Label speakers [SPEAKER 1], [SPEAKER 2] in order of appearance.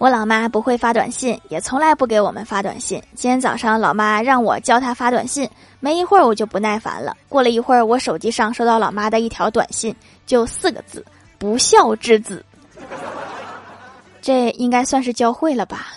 [SPEAKER 1] 我老妈不会发短信也从来不给我们发短信今天早上老妈让我教她发短信没一会儿我就不耐烦了。过了一会儿我手机上收到老妈的一条短信就四个字不孝之子。这应该算是教会了吧？